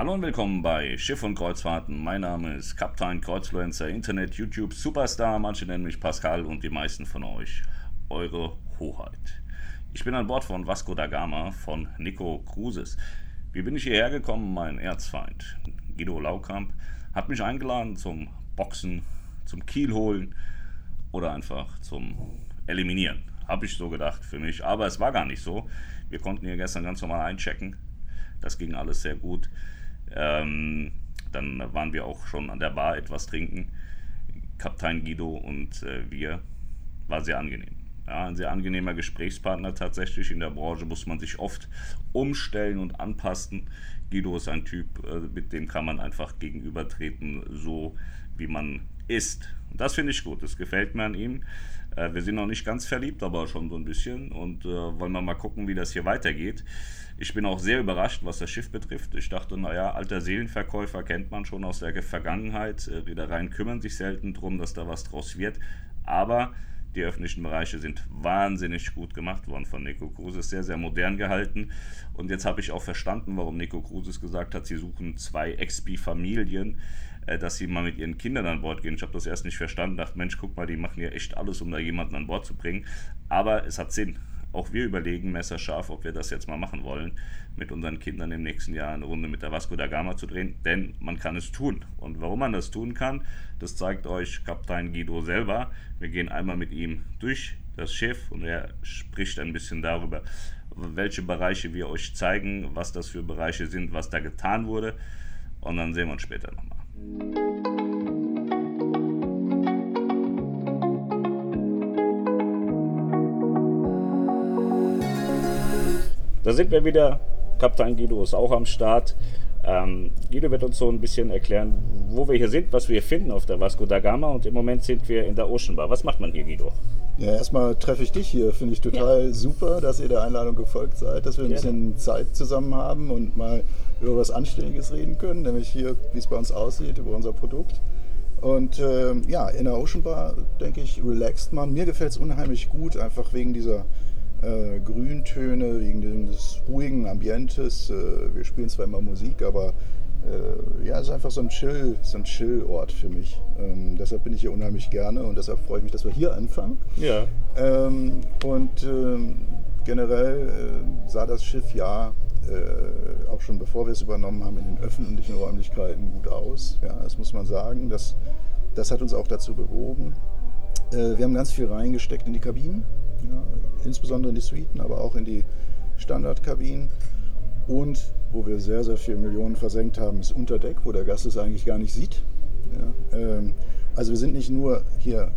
Hallo und willkommen bei Schiff und Kreuzfahrten. Mein Name ist Kaptein Kreuzfluencer, Internet, YouTube, Superstar. Manche nennen mich Pascal und die meisten von euch eure Hoheit. Ich bin an Bord von Vasco da Gama von Nico Cruises. Wie bin ich hierher gekommen? Mein Erzfeind Guido Laukamp hat mich eingeladen zum Boxen, zum Kiel holen oder einfach zum Eliminieren. Habe ich so gedacht für mich, aber es war gar nicht so. Wir konnten hier gestern ganz normal einchecken. Das ging alles sehr gut. Ähm, dann waren wir auch schon an der Bar etwas trinken. Kapitän Guido und äh, wir. War sehr angenehm. Ja, ein sehr angenehmer Gesprächspartner tatsächlich. In der Branche muss man sich oft umstellen und anpassen. Guido ist ein Typ, äh, mit dem kann man einfach gegenübertreten, so wie man ist. Und das finde ich gut, das gefällt mir an ihm. Äh, wir sind noch nicht ganz verliebt, aber schon so ein bisschen und äh, wollen wir mal gucken, wie das hier weitergeht. Ich bin auch sehr überrascht, was das Schiff betrifft. Ich dachte, naja, alter Seelenverkäufer kennt man schon aus der Vergangenheit. Äh, Reedereien kümmern sich selten darum, dass da was draus wird. Aber die öffentlichen Bereiche sind wahnsinnig gut gemacht worden von Nico Cruises, sehr, sehr modern gehalten. Und jetzt habe ich auch verstanden, warum Nico Cruises gesagt hat, sie suchen zwei XP-Familien, dass sie mal mit ihren Kindern an Bord gehen. Ich habe das erst nicht verstanden, dachte, Mensch, guck mal, die machen ja echt alles, um da jemanden an Bord zu bringen. Aber es hat Sinn auch wir überlegen messerscharf, ob wir das jetzt mal machen wollen, mit unseren Kindern im nächsten Jahr eine Runde mit der Vasco da Gama zu drehen, denn man kann es tun. Und warum man das tun kann, das zeigt euch Kapitän Guido selber. Wir gehen einmal mit ihm durch das Schiff und er spricht ein bisschen darüber, welche Bereiche wir euch zeigen, was das für Bereiche sind, was da getan wurde. Und dann sehen wir uns später nochmal. Da sind wir wieder. Kapitän Guido ist auch am Start. Ähm, Guido wird uns so ein bisschen erklären, wo wir hier sind, was wir hier finden auf der Vasco da Gama. Und im Moment sind wir in der Ocean Bar. Was macht man hier, Guido? Ja, erstmal treffe ich dich hier. Finde ich total ja. super, dass ihr der Einladung gefolgt seid, dass wir ein Gerne. bisschen Zeit zusammen haben und mal über was Anständiges reden können, nämlich hier, wie es bei uns aussieht, über unser Produkt. Und äh, ja, in der Ocean Bar, denke ich, relaxt man. Mir gefällt es unheimlich gut, einfach wegen dieser äh, Grüntöne, wegen des ruhigen Ambientes. Äh, wir spielen zwar immer Musik, aber äh, ja, es ist einfach so ein Chill, so ein Chill-Ort für mich. Ähm, deshalb bin ich hier unheimlich gerne und deshalb freue ich mich, dass wir hier anfangen. Ja. Ähm, und ähm, generell äh, sah das Schiff ja äh, auch schon bevor wir es übernommen haben in den öffentlichen Räumlichkeiten gut aus. Ja, das muss man sagen. Das, das hat uns auch dazu bewogen. Äh, wir haben ganz viel reingesteckt in die Kabinen. Ja, insbesondere in die Suiten, aber auch in die Standardkabinen. Und wo wir sehr, sehr viele Millionen versenkt haben, ist Unterdeck, wo der Gast es eigentlich gar nicht sieht. Ja, ähm, also wir sind nicht nur hier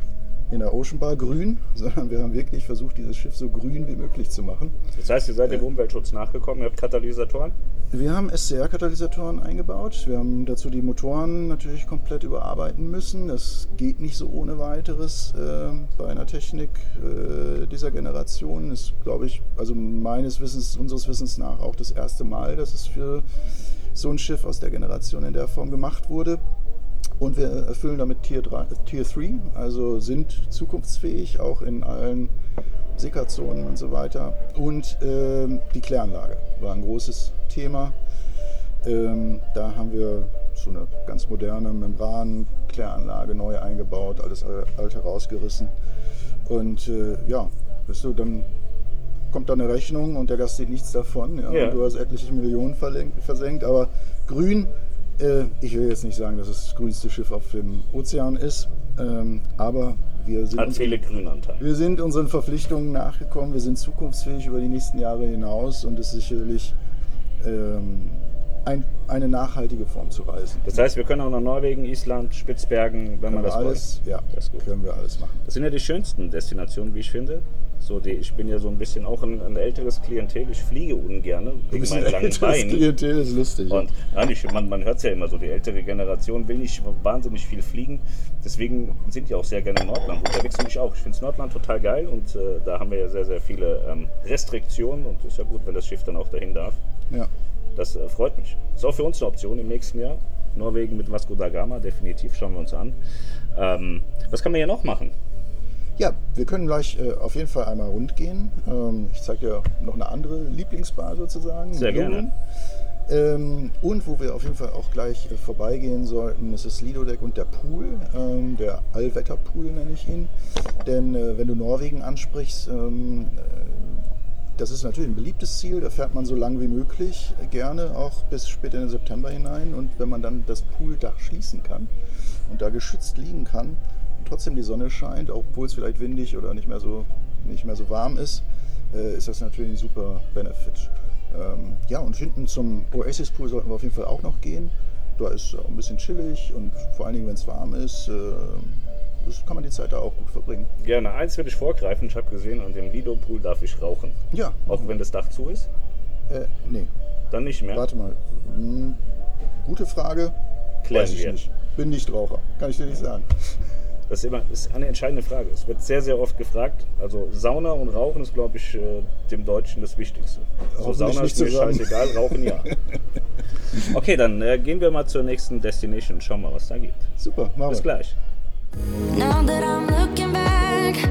in der Ocean Bar grün, sondern wir haben wirklich versucht, dieses Schiff so grün wie möglich zu machen. Das heißt, ihr seid dem Umweltschutz nachgekommen, ihr habt Katalysatoren? Wir haben SCR-Katalysatoren eingebaut. Wir haben dazu die Motoren natürlich komplett überarbeiten müssen. Das geht nicht so ohne weiteres äh, bei einer Technik äh, dieser Generation. Ist, glaube ich, also meines Wissens, unseres Wissens nach auch das erste Mal, dass es für so ein Schiff aus der Generation in der Form gemacht wurde. Und wir erfüllen damit Tier 3, Tier 3 also sind zukunftsfähig, auch in allen Sickerzonen und so weiter. Und ähm, die Kläranlage war ein großes Thema. Ähm, da haben wir so eine ganz moderne Membrankläranlage neu eingebaut, alles alte rausgerissen. Und äh, ja, weißt du, dann kommt da eine Rechnung und der Gast sieht nichts davon. Ja, ja. Du hast etliche Millionen versenkt, aber grün, äh, ich will jetzt nicht sagen, dass es das grünste Schiff auf dem Ozean ist, ähm, aber wir sind, Grünanteile. wir sind unseren Verpflichtungen nachgekommen, wir sind zukunftsfähig über die nächsten Jahre hinaus und es ist sicherlich ähm, ein, eine nachhaltige Form zu reisen. Das heißt, wir können auch nach Norwegen, Island, Spitzbergen, wenn können man das alles, wollen. Ja, das können wir alles machen. Das sind ja die schönsten Destinationen, wie ich finde. So die, ich bin ja so ein bisschen auch ein, ein älteres Klientel. Ich fliege ungern wegen meinen langen Beinen. Klientel ist lustig. Und nein, man, man hört es ja immer so, die ältere Generation will nicht wahnsinnig viel fliegen. Deswegen sind die auch sehr gerne im Nordland unterwegs und ich auch. Ich finde Nordland total geil und äh, da haben wir ja sehr, sehr viele ähm, Restriktionen und es ist ja gut, wenn das Schiff dann auch dahin darf. Ja. Das äh, freut mich. Ist auch für uns eine Option im nächsten Jahr. Norwegen mit Vasco da Gama, definitiv, schauen wir uns an. Ähm, was kann man hier noch machen? Ja, wir können gleich äh, auf jeden Fall einmal rund gehen. Ähm, ich zeige dir noch eine andere Lieblingsbar sozusagen. Sehr gerne. Ähm, und wo wir auf jeden Fall auch gleich äh, vorbeigehen sollten, ist das Lido-Deck und der Pool, ähm, der Allwetterpool nenne ich ihn. Denn äh, wenn du Norwegen ansprichst, ähm, äh, das ist natürlich ein beliebtes Ziel, da fährt man so lang wie möglich, äh, gerne auch bis spät in den September hinein. Und wenn man dann das Pooldach schließen kann und da geschützt liegen kann trotzdem die Sonne scheint, obwohl es vielleicht windig oder nicht mehr so, nicht mehr so warm ist, äh, ist das natürlich ein super Benefit. Ähm, ja, und hinten zum Oasis Pool sollten wir auf jeden Fall auch noch gehen. Da ist auch ein bisschen chillig und vor allen Dingen, wenn es warm ist, äh, das kann man die Zeit da auch gut verbringen. Gerne. Eins will ich vorgreifen. Ich habe gesehen, an dem Lido Pool darf ich rauchen. Ja. Auch wenn das Dach zu ist? Äh, nee. Dann nicht mehr? Warte mal. Hm, gute Frage. Klären Weiß ich wir. nicht. Bin nicht Raucher. Kann ich dir nicht sagen. Das ist immer ist eine entscheidende Frage. Es wird sehr, sehr oft gefragt. Also Sauna und Rauchen ist, glaube ich, äh, dem Deutschen das Wichtigste. So Hoffentlich Sauna nicht ist mir zusammen. scheißegal, Rauchen ja. Okay, dann äh, gehen wir mal zur nächsten Destination und schauen mal, was da gibt. Super, machen Bis wir. gleich. Now that I'm looking back,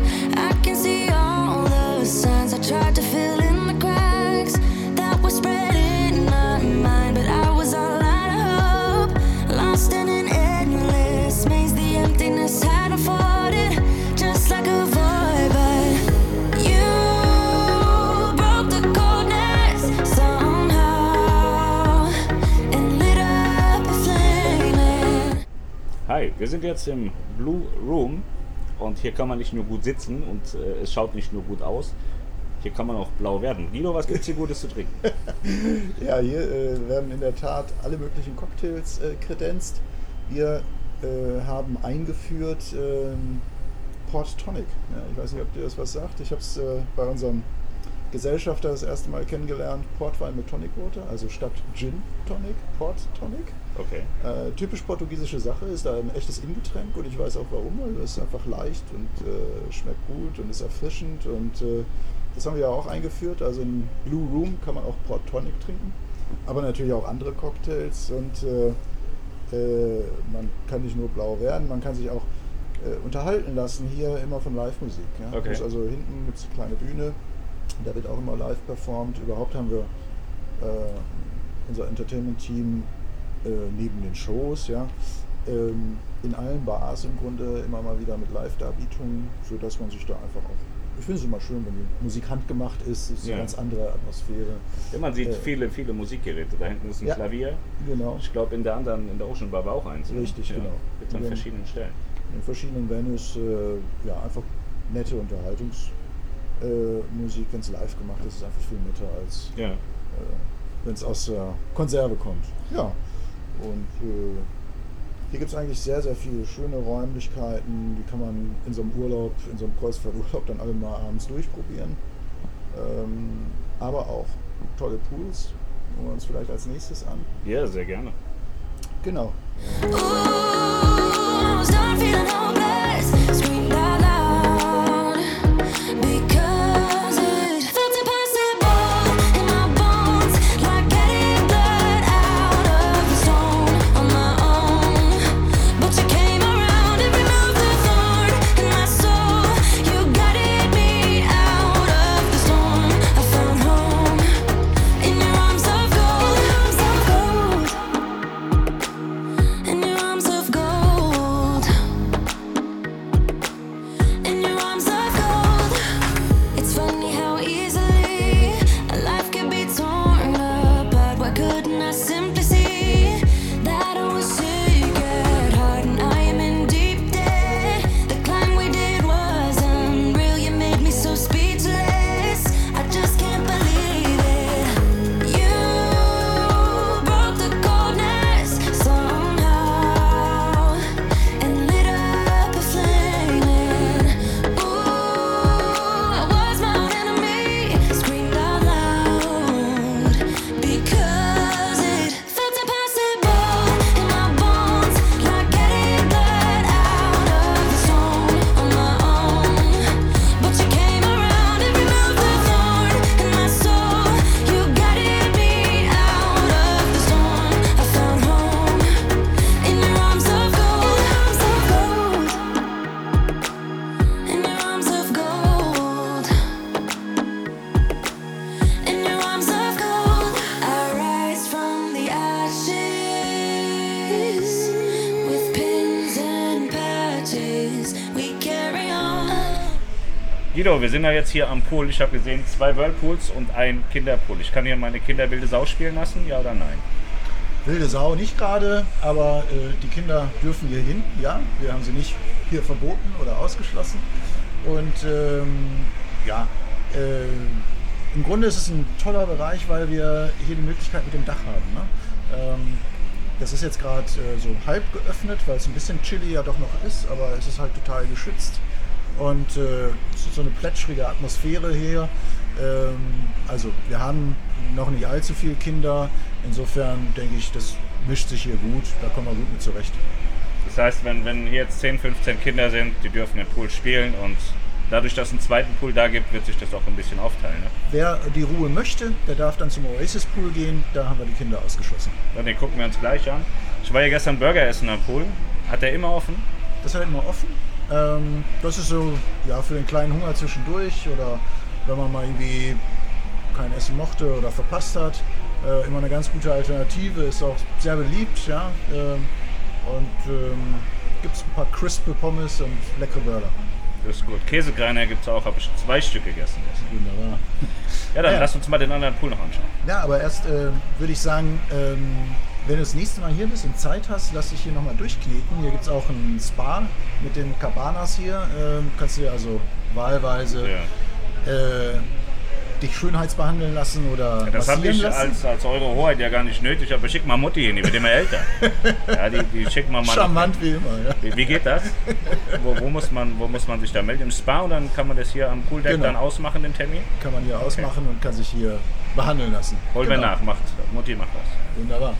wir sind jetzt im Blue Room und hier kann man nicht nur gut sitzen und äh, es schaut nicht nur gut aus, hier kann man auch blau werden. Guido, was gibt's hier Gutes zu trinken? Ja, hier äh, werden in der Tat alle möglichen Cocktails äh, kredenzt. Wir äh, haben eingeführt ähm, Port Tonic. Ja, ich weiß nicht, ob dir das was sagt. Ich habe es äh, bei unserem Gesellschafter das erste Mal kennengelernt. Portwein mit Tonic Water, also statt Gin Tonic, Port Tonic. Okay. Äh, typisch portugiesische Sache, ist da ein echtes Ingetränk und ich weiß auch warum, weil es ist einfach leicht und äh, schmeckt gut und ist erfrischend und äh, das haben wir ja auch eingeführt. Also in Blue Room kann man auch Port Tonic trinken, aber natürlich auch andere Cocktails und äh, äh, man kann nicht nur blau werden, man kann sich auch äh, unterhalten lassen hier immer von Live-Musik. Ja? Okay. Also hinten gibt es eine kleine Bühne, da wird auch immer live performt. Überhaupt haben wir unser Entertainment-Team neben den Shows, ja, ähm, in allen Bars im Grunde immer mal wieder mit Live-Darbietungen, sodass man sich da einfach auch. Ich finde es immer schön, wenn die Musik handgemacht ist, es ist Ja. eine ganz andere Atmosphäre. Ja, man sieht Äh, viele, viele Musikgeräte. Da hinten ist ein Ja. Klavier. Genau. Ich glaube, in der anderen, in der Ocean Bar war auch eins. ne? Richtig, ja. genau. Gibt an verschiedenen Stellen. in verschiedenen Venues äh, ja, einfach nette Unterhaltungsmusik, äh, wenn es live gemacht ist, ist einfach viel netter als Ja. äh, wenn es aus der Konserve kommt. Ja, und äh, hier gibt es eigentlich sehr, sehr viele schöne Räumlichkeiten, die kann man in so einem Urlaub, in so einem Kreuzfahrturlaub dann alle mal abends durchprobieren. Ähm, aber auch tolle Pools, gucken wir uns vielleicht als nächstes an. ja, sehr gerne. Genau, Guido, wir sind ja jetzt hier am Pool. Ich habe gesehen, zwei Whirlpools und ein Kinderpool. Ich kann hier meine Kinder wilde Sau spielen lassen, ja oder nein? Wilde Sau nicht gerade, aber äh, die Kinder dürfen hier hin. Ja, wir haben sie nicht hier verboten oder ausgeschlossen. Und ähm, ja, äh, im Grunde ist es ein toller Bereich, weil wir hier die Möglichkeit mit dem Dach haben. Ne? Ähm, das ist jetzt gerade äh, so halb geöffnet, weil es ein bisschen chilly ja doch noch ist, aber es ist halt total geschützt. Und äh, es ist so eine plätschrige Atmosphäre hier. Ähm, also wir haben noch nicht allzu viele Kinder. Insofern denke ich, das mischt sich hier gut. Da kommen wir gut mit zurecht. Das heißt, wenn, wenn hier jetzt 10, 15 Kinder sind, die dürfen im Pool spielen und dadurch, dass es einen zweiten Pool da gibt, wird sich das auch ein bisschen aufteilen. Ne? Wer die Ruhe möchte, der darf dann zum Oasis Pool gehen. Da haben wir die Kinder ausgeschlossen. Ja, den gucken wir uns gleich an. Ich war ja gestern Burger essen am Pool. Hat der immer offen? Das hat immer offen. Ähm, das ist so ja, für den kleinen Hunger zwischendurch oder wenn man mal irgendwie kein Essen mochte oder verpasst hat. Äh, immer eine ganz gute Alternative, ist auch sehr beliebt. Ja? Ähm, und ähm, gibt es ein paar crispe Pommes und leckere Burger. Das ist gut. Käsekreiner gibt es auch, habe ich zwei Stück gegessen. Wunderbar. Ja, dann Ja. lass uns mal den anderen Pool noch anschauen. Ja, aber erst äh, würde ich sagen, ähm, wenn du das nächste Mal hier bist und Zeit hast, lass dich hier nochmal durchkneten. Hier gibt es auch ein Spa mit den Cabanas hier. Ähm, kannst du dir also wahlweise Ja. äh, dich schönheitsbehandeln lassen oder Das habe ich lassen. als, als eure Hoheit ja gar nicht nötig, aber schick mal Mutti hin, die wird immer älter. Ja, die, die schickt man mal. Charmant wie immer. Ja. Wie, wie geht das? Wo, wo, muss man, wo muss man sich da melden? Im Spa und dann kann man das hier am Pooldeck Genau. dann ausmachen, den Termin? Kann man hier ausmachen und kann sich hier behandeln lassen. Holen wir Genau. nach, macht, Mutti macht das. Wunderbar.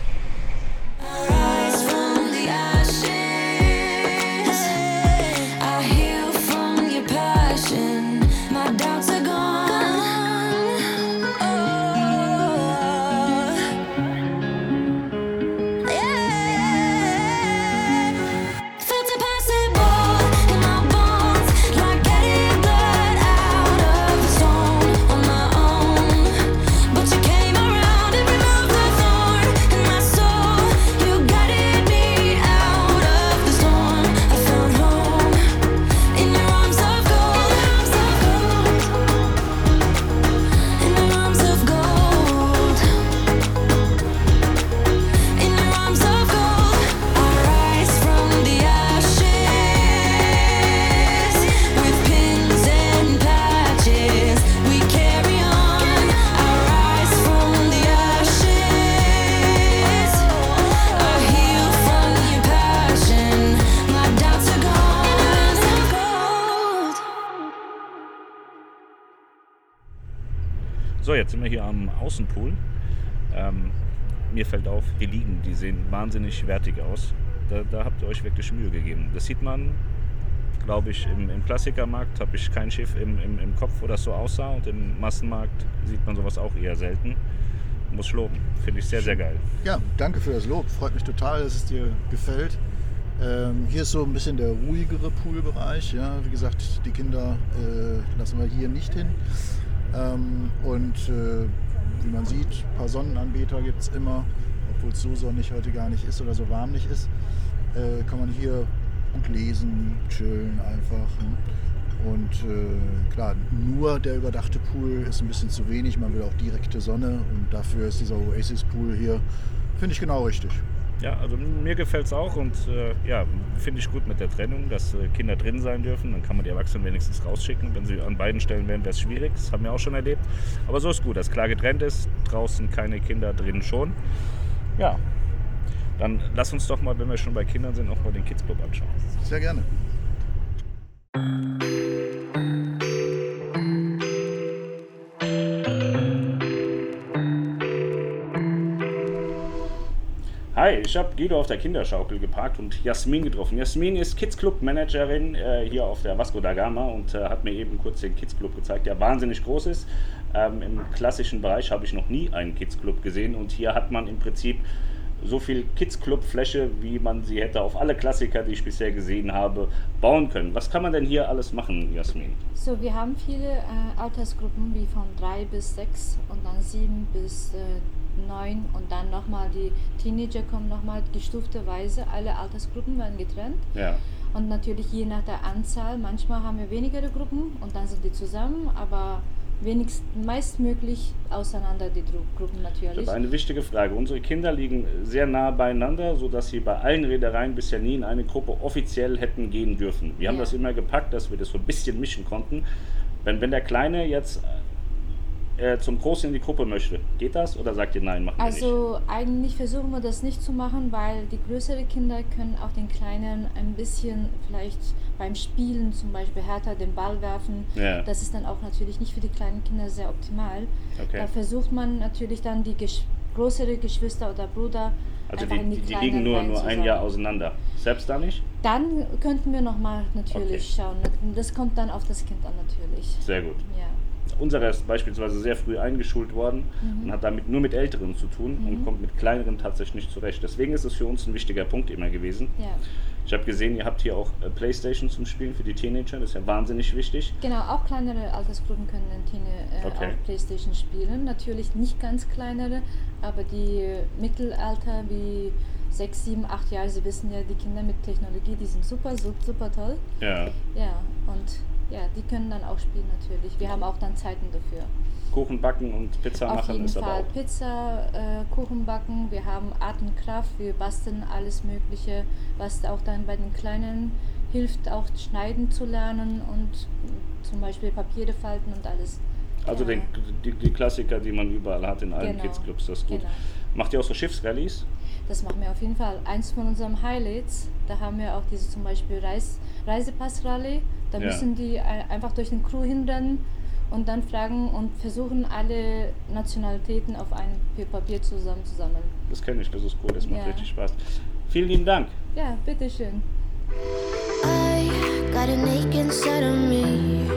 Hier am Außenpool. Ähm, mir fällt auf, die Liegen, die sehen wahnsinnig wertig aus. Da, da habt ihr euch wirklich Mühe gegeben. Das sieht man, glaube ich, im, im Klassikermarkt habe ich kein Schiff im, im, im Kopf, wo das so aussah. Und im Massenmarkt sieht man sowas auch eher selten. Muss loben. Finde ich sehr, sehr geil. Ja, danke für das Lob. Freut mich total, dass es dir gefällt. Ähm, hier ist so ein bisschen der ruhigere Poolbereich. Ja. Wie gesagt, die Kinder äh, lassen wir hier nicht hin. Ähm, und äh, wie man sieht, ein paar Sonnenanbeter gibt es immer, obwohl es so sonnig heute gar nicht ist oder so warm nicht ist. Äh, kann man hier gut lesen, chillen einfach. Ne? Und äh, klar, nur der überdachte Pool ist ein bisschen zu wenig. Man will auch direkte Sonne und dafür ist dieser Oasis Pool hier, finde ich genau richtig. Ja, also mir gefällt es auch und äh, ja, finde ich gut mit der Trennung, dass äh, Kinder drin sein dürfen. Dann kann man die Erwachsenen wenigstens rausschicken. Wenn sie an beiden Stellen wären, wäre es schwierig. Das haben wir auch schon erlebt. Aber so ist gut, dass klar getrennt ist. Draußen keine Kinder, drin schon. Ja, dann lass uns doch mal, wenn wir schon bei Kindern sind, auch mal den Kids Club anschauen. Sehr gerne. Hi, ich habe Guido auf der Kinderschaukel geparkt und Jasmin getroffen. Jasmin ist Kids Club Managerin äh, hier auf der Vasco da Gama und äh, hat mir eben kurz den Kids Club gezeigt, der wahnsinnig groß ist. Ähm, Im klassischen Bereich habe ich noch nie einen Kids Club gesehen und hier hat man im Prinzip so viel Kids Club Fläche, wie man sie hätte auf alle Klassiker, die ich bisher gesehen habe, bauen können. Was kann man denn hier alles machen, Jasmin? So, wir haben viele äh, Altersgruppen wie von drei bis sechs und dann sieben bis äh, neun und dann nochmal die Teenager kommen nochmal gestufteweise. Alle Altersgruppen werden getrennt. Ja. Und natürlich je nach der Anzahl, manchmal haben wir weniger Gruppen und dann sind die zusammen, aber wenigstens meistmöglich auseinander die Gruppen Ich natürlich. habe eine wichtige Frage. Unsere Kinder liegen sehr nah beieinander, sodass sie bei allen Reedereien bisher nie in eine Gruppe offiziell hätten gehen dürfen. Wir haben Ja. das immer gepackt, dass wir das so ein bisschen mischen konnten. Wenn, wenn der Kleine jetzt äh, zum Großen in die Gruppe möchte, geht das oder sagt ihr nein, machen wir nicht? Also eigentlich versuchen wir das nicht zu machen, weil die größeren Kinder können auch den Kleinen ein bisschen vielleicht beim Spielen zum Beispiel härter den Ball werfen. Ja. Das ist dann auch natürlich nicht für die kleinen Kinder sehr optimal. Okay. Da versucht man natürlich dann die gesch größere Geschwister oder Bruder Also die, die, die liegen nur, nur ein. Jahr auseinander. Selbst da nicht? Dann könnten wir nochmal natürlich Okay. schauen. Das kommt dann auf das Kind an natürlich. Sehr gut. Ja. Unserer ist beispielsweise sehr früh eingeschult worden Mhm. und hat damit nur mit Älteren zu tun und kommt mit Kleineren tatsächlich nicht zurecht. Deswegen ist es für uns ein wichtiger Punkt immer gewesen. ja. Ich habe gesehen, ihr habt hier auch äh, Playstation zum Spielen für die Teenager. Das ist ja wahnsinnig wichtig. Genau, auch kleinere Altersgruppen können in Tine, äh, Okay. auch Playstation spielen. Natürlich nicht ganz kleinere, aber die Mittelalter wie 6, 7, 8 Jahre, Sie wissen ja, die Kinder mit Technologie, die sind super, super, super toll. Ja. Ja, und ja, die können dann auch spielen natürlich. Wir haben auch dann Zeiten dafür. Kuchen backen und Pizza Auf machen jeden ist aber Fall auch. Pizza, äh, Kuchen backen, wir haben Atemkraft, wir basteln alles Mögliche, was auch dann bei den Kleinen hilft, auch schneiden zu lernen und zum Beispiel Papiere falten und alles. Also ja. den, die, die Klassiker, die man überall hat in allen Genau. Kids-Clubs, das ist gut. Genau. Macht ihr auch so Schiffsrallies? Das machen wir auf jeden Fall. Eins von unseren Highlights, da haben wir auch diese zum Beispiel Reis, Reisepass-Rallye. Da Ja. müssen die ein- einfach durch den Crew hinrennen und dann fragen und versuchen alle Nationalitäten auf einem Papier zusammenzusammeln. Das kenne ich, das ist cool, das macht Ja. richtig Spaß. Vielen lieben Dank. Ja, bitteschön. I got an ache inside of me.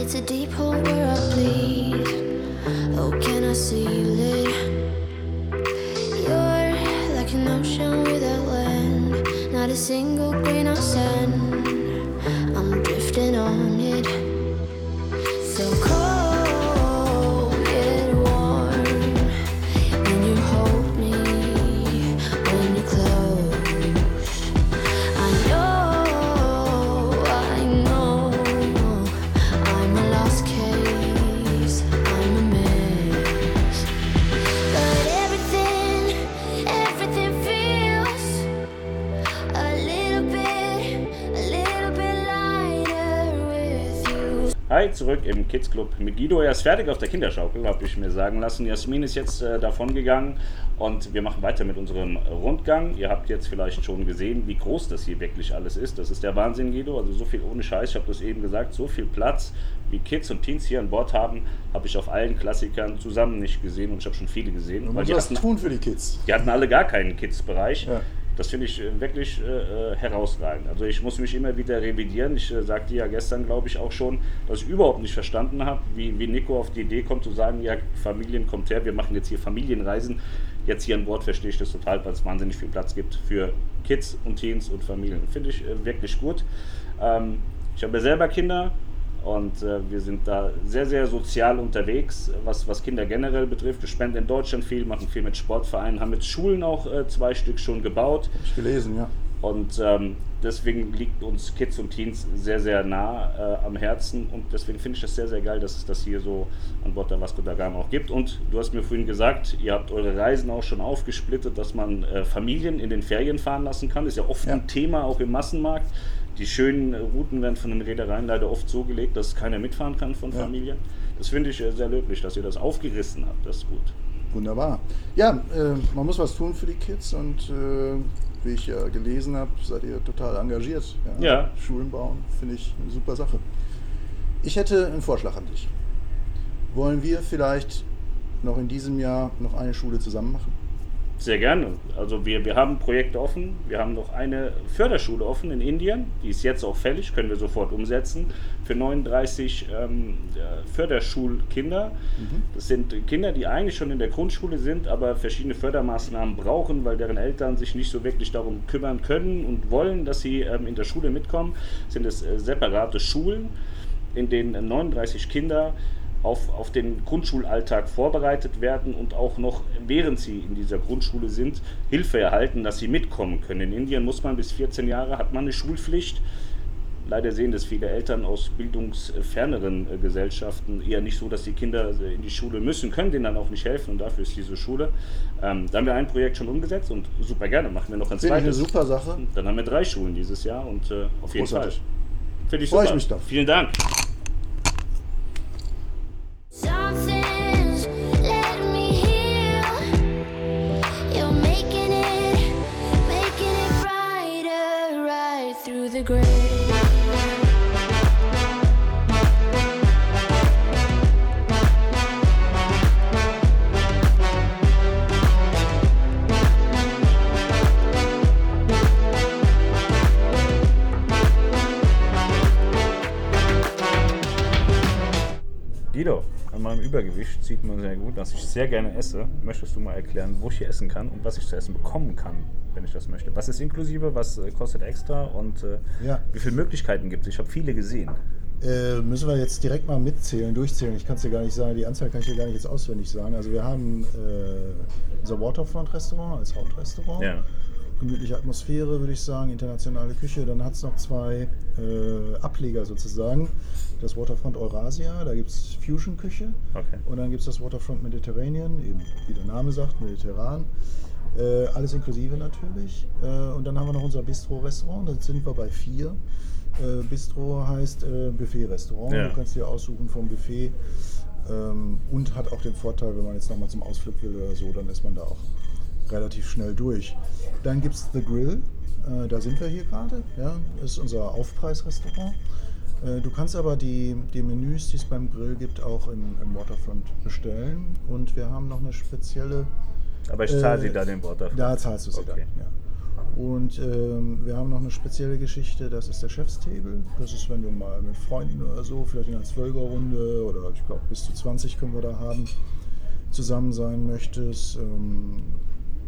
It's a deep hole where I bleed. Oh, can I seal it? You're like an ocean without land. Not a single grain of sand. holding on. Zurück im Kids Club mit Guido. Er ist fertig auf der Kinderschaukel, habe ich mir sagen lassen. Jasmin ist jetzt äh, davon gegangen und wir machen weiter mit unserem Rundgang. Ihr habt jetzt vielleicht schon gesehen, wie groß das hier wirklich alles ist. Das ist der Wahnsinn, Guido. Also so viel ohne Scheiß, ich habe das eben gesagt, so viel Platz, wie Kids und Teens hier an Bord haben, habe ich auf allen Klassikern zusammen nicht gesehen und ich habe schon viele gesehen. Man weil muss die was tun für die Kids. die hatten alle gar keinen Kids-Bereich. Ja. Das finde ich äh, wirklich äh, äh, herausragend. Also ich muss mich immer wieder revidieren. Ich äh, sagte ja gestern, glaube ich, auch schon, dass ich überhaupt nicht verstanden habe, wie, wie Nico auf die Idee kommt zu sagen, ja, Familien kommt her, wir machen jetzt hier Familienreisen. Jetzt hier an Bord verstehe ich das total, weil es wahnsinnig viel Platz gibt für Kids und Teens und Familien. Finde ich äh, wirklich gut. Ähm, ich habe ja selber Kinder und äh, wir sind da sehr, sehr sozial unterwegs, was, was Kinder generell betrifft. Wir spenden in Deutschland viel, machen viel mit Sportvereinen, haben mit Schulen auch äh, zwei Stück schon gebaut. Hab ich gelesen, ja. Und ähm, deswegen liegt uns Kids und Teens sehr, sehr nah äh, am Herzen. Und deswegen finde ich das sehr, sehr geil, dass es das hier so an Bord der Vasco da Gama auch gibt. Und du hast mir vorhin gesagt, ihr habt eure Reisen auch schon aufgesplittet, dass man äh, Familien in den Ferien fahren lassen kann. Ist ja oft Ja. ein Thema auch im Massenmarkt. Die schönen Routen werden von den Reedereien leider oft so gelegt, dass keiner mitfahren kann von Ja. Familien. Das finde ich äh, sehr löblich, dass ihr das aufgerissen habt. Das ist gut. Wunderbar. Ja, äh, man muss was tun für die Kids und äh, wie ich ja gelesen habe, seid ihr total engagiert. Ja. Schulen bauen, finde ich eine super Sache. Ich hätte einen Vorschlag an dich. Wollen wir vielleicht noch in diesem Jahr noch eine Schule zusammen machen? Sehr gerne. Also wir, wir haben Projekte offen. Wir haben noch eine Förderschule offen in Indien. Die ist jetzt auch fällig, können wir sofort umsetzen. Für 39 ähm, äh, Förderschulkinder. Das sind Kinder, die eigentlich schon in der Grundschule sind, aber verschiedene Fördermaßnahmen brauchen, weil deren Eltern sich nicht so wirklich darum kümmern können und wollen, dass sie ähm, in der Schule mitkommen. Sind es äh, separate Schulen, in denen 39 Kinder auf, auf den Grundschulalltag vorbereitet werden und auch noch, während sie in dieser Grundschule sind, Hilfe erhalten, dass sie mitkommen können. In Indien muss man bis 14 Jahre, hat man eine Schulpflicht. Leider sehen das viele Eltern aus bildungsferneren äh, Gesellschaften eher nicht so, dass die Kinder äh, in die Schule müssen, können denen dann auch nicht helfen und dafür ist diese Schule. Ähm, da haben wir ein Projekt schon umgesetzt und super gerne, machen wir noch ein Finde ich eine zweites. super Sache. Dann haben wir drei Schulen dieses Jahr und äh, auf jeden Großartig. Fall. Finde ich super. ich mich drauf. Vielen Dank. Through the gray. Übergewicht sieht man sehr gut, dass ich sehr gerne esse. Möchtest du mal erklären, wo ich hier essen kann und was ich zu essen bekommen kann, wenn ich das möchte? Was ist inklusive, was äh, kostet extra und äh, Ja. wie viele Möglichkeiten gibt es? Ich habe viele gesehen. Äh, müssen wir jetzt direkt mal mitzählen, durchzählen. Ich kann es dir gar nicht sagen, die Anzahl kann ich dir gar nicht jetzt auswendig sagen. Also wir haben äh, unser Waterfront-Restaurant als Hauptrestaurant. Ja. Gemütliche Atmosphäre, würde ich sagen, internationale Küche. Dann hat es noch zwei äh, Ableger sozusagen. Das Waterfront Eurasia, da gibt es Fusion-Küche. Okay. Und dann gibt es das Waterfront Mediterranean, eben wie der Name sagt, mediterran. Äh, alles inklusive natürlich. Äh, und dann haben wir noch unser Bistro-Restaurant, da sind wir bei vier. Äh, Bistro heißt äh, Buffet-Restaurant. Ja. Du kannst dir aussuchen vom Buffet. Ähm, und hat auch den Vorteil, wenn man jetzt nochmal zum Ausflug will oder so, dann ist man da auch relativ schnell durch. Dann gibt es The Grill, äh, da sind wir hier gerade. Ja, das ist unser Aufpreisrestaurant. Äh, du kannst aber die, die Menüs, die es beim Grill gibt, auch im, im Waterfront bestellen. Und wir haben noch eine spezielle. Aber ich zahle Äh, sie da den Wort dafür. Da zahlst du sie Okay. dann. Ja. Und ähm, wir haben noch eine spezielle Geschichte, das ist der Chefstable. Das ist, wenn du mal mit Freunden oder so, vielleicht in einer Zwölferrunde oder ich glaube bis zu 20 können wir da haben, zusammen sein möchtest. Ähm,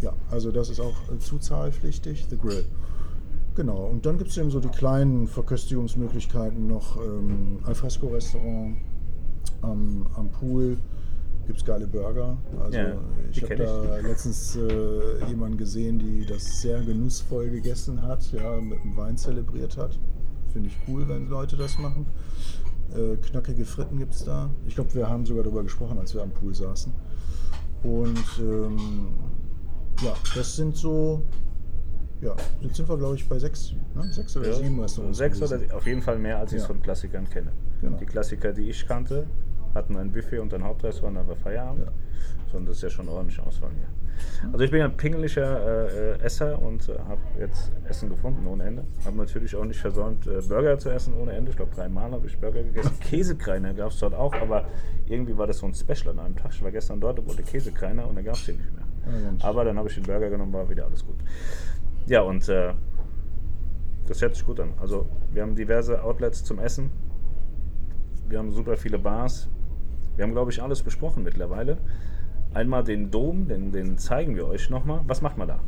ja, also das ist auch äh, zuzahlpflichtig, The Grill. Genau, und dann gibt es eben so die kleinen Verköstigungsmöglichkeiten noch. Ähm, Alfresco-Restaurant am, am Pool gibt es geile Burger. Also Ja, ich habe ich. da letztens äh, jemanden gesehen, die das sehr genussvoll gegessen hat, ja, mit dem Wein zelebriert hat. Finde ich cool, wenn Leute das machen. Äh, knackige Fritten gibt es da. Ich glaube, wir haben sogar darüber gesprochen, als wir am Pool saßen. Und ähm, ja, das sind so, ja, jetzt sind wir glaube ich bei sechs, ne? sechs oder Ja, sieben Restaurants. Sechs oder gewesen. auf jeden Fall mehr, als ich es Ja. von Klassikern kenne. Genau. Die Klassiker, die ich kannte, hatten ein Buffet und ein Hauptrestaurant, war Feierabend. Ja. Sondern das ist ja schon ordentlich Auswahl hier. Also ich bin ein pingeliger äh, äh, Esser und äh, habe jetzt Essen gefunden ohne Ende. Habe natürlich auch nicht versäumt, äh, Burger zu essen ohne Ende. Ich glaube, dreimal habe ich Burger gegessen. Käsekreiner gab es dort auch, aber irgendwie war das so ein Special an einem Tag. Ich war gestern dort, da wurde Käsekreiner und dann gab es den nicht mehr. Aber dann habe ich den Burger genommen, war wieder alles gut. Ja, und äh, das hört sich gut an. Also wir haben diverse Outlets zum Essen. Wir haben super viele Bars. Wir haben, glaube ich, alles besprochen mittlerweile. Einmal den Dom, den, den zeigen wir euch nochmal. Was macht man da?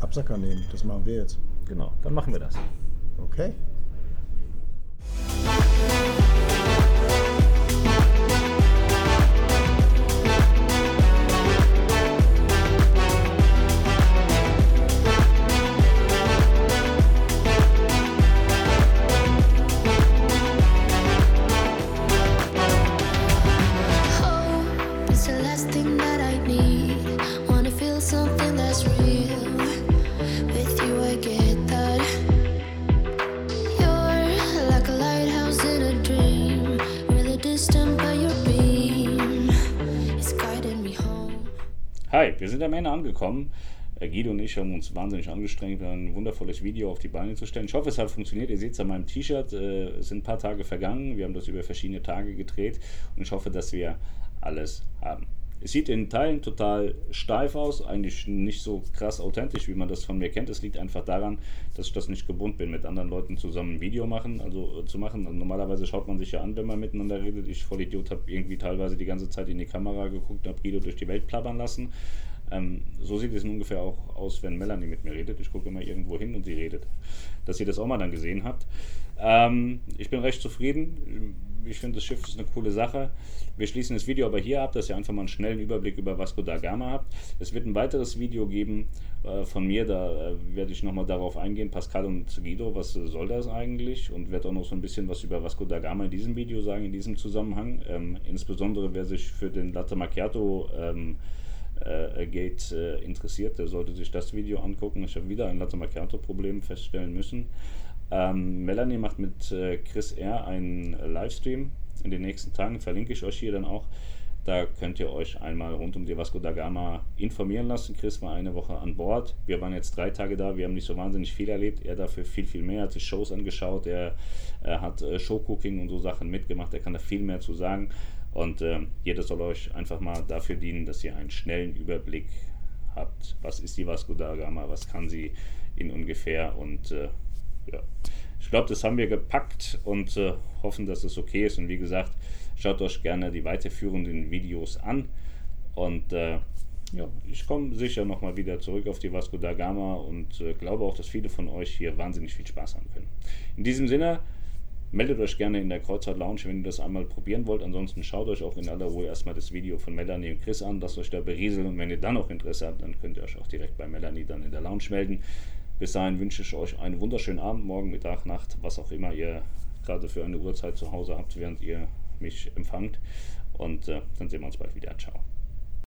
Absacker nehmen, das machen wir jetzt. Genau, dann machen wir das. Okay. Wir sind am Ende angekommen. Äh, Guido und ich haben uns wahnsinnig angestrengt, ein wundervolles Video auf die Beine zu stellen. Ich hoffe, es hat funktioniert. Ihr seht es an meinem T-Shirt. äh, Es sind ein paar Tage vergangen. Wir haben das über verschiedene Tage gedreht und ich hoffe, dass wir alles haben. Es sieht in Teilen total steif aus, eigentlich nicht so krass authentisch, wie man das von mir kennt. Es liegt einfach daran, dass ich das nicht gewohnt bin, mit anderen Leuten zusammen ein Video machen, also äh, zu machen. Also normalerweise schaut man sich ja an, wenn man miteinander redet. Ich Vollidiot habe irgendwie teilweise die ganze Zeit in die Kamera geguckt, habe Guido durch die Welt plappern lassen. Ähm, so sieht es ungefähr auch aus, wenn Melanie mit mir redet. Ich gucke immer irgendwo hin und sie redet. Dass ihr das auch mal dann gesehen habt. Ähm, ich bin recht zufrieden. Ich finde, das Schiff ist eine coole Sache. Wir schließen das Video aber hier ab, dass ihr einfach mal einen schnellen Überblick über Vasco da Gama habt. Es wird ein weiteres Video geben äh, von mir, da äh, werde ich nochmal darauf eingehen, Pascal und Guido, was äh, soll das eigentlich? Und werde auch noch so ein bisschen was über Vasco da Gama in diesem Video sagen, in diesem Zusammenhang. Ähm, insbesondere wer sich für den Latte Macchiato ähm, äh, Gate äh, interessiert, der sollte sich das Video angucken. Ich habe wieder ein Latte Macchiato Problem feststellen müssen. Ähm, Melanie macht mit äh, Chris R. einen Livestream in den nächsten Tagen, verlinke ich euch hier dann auch. Da könnt ihr euch einmal rund um die Vasco da Gama informieren lassen. Chris war eine Woche an Bord. Wir waren jetzt drei Tage da. Wir haben nicht so wahnsinnig viel erlebt. Er dafür viel, viel mehr. Er hat sich Shows angeschaut. Er, er hat äh, Showcooking und so Sachen mitgemacht. Er kann da viel mehr zu sagen. Und äh, jeder soll euch einfach mal dafür dienen, dass ihr einen schnellen Überblick habt. Was ist die Vasco da Gama? Was kann sie in ungefähr? Und äh, ja, ich glaube, das haben wir gepackt und äh, hoffen, dass es okay ist. Und wie gesagt, schaut euch gerne die weiterführenden Videos an. Und äh, ja, ich komme sicher nochmal wieder zurück auf die Vasco da Gama und äh, glaube auch, dass viele von euch hier wahnsinnig viel Spaß haben können. In diesem Sinne, meldet euch gerne in der Kreuzfahrt Lounge, wenn ihr das einmal probieren wollt. Ansonsten schaut euch auch in aller Ruhe erstmal das Video von Melanie und Chris an, lasst euch da berieseln und wenn ihr dann noch Interesse habt, dann könnt ihr euch auch direkt bei Melanie dann in der Lounge melden. Bis dahin wünsche ich euch einen wunderschönen Abend, morgen, Mittag, Nacht, was auch immer ihr gerade für eine Uhrzeit zu Hause habt, während ihr mich empfangt. Und äh, dann sehen wir uns bald wieder. Ciao.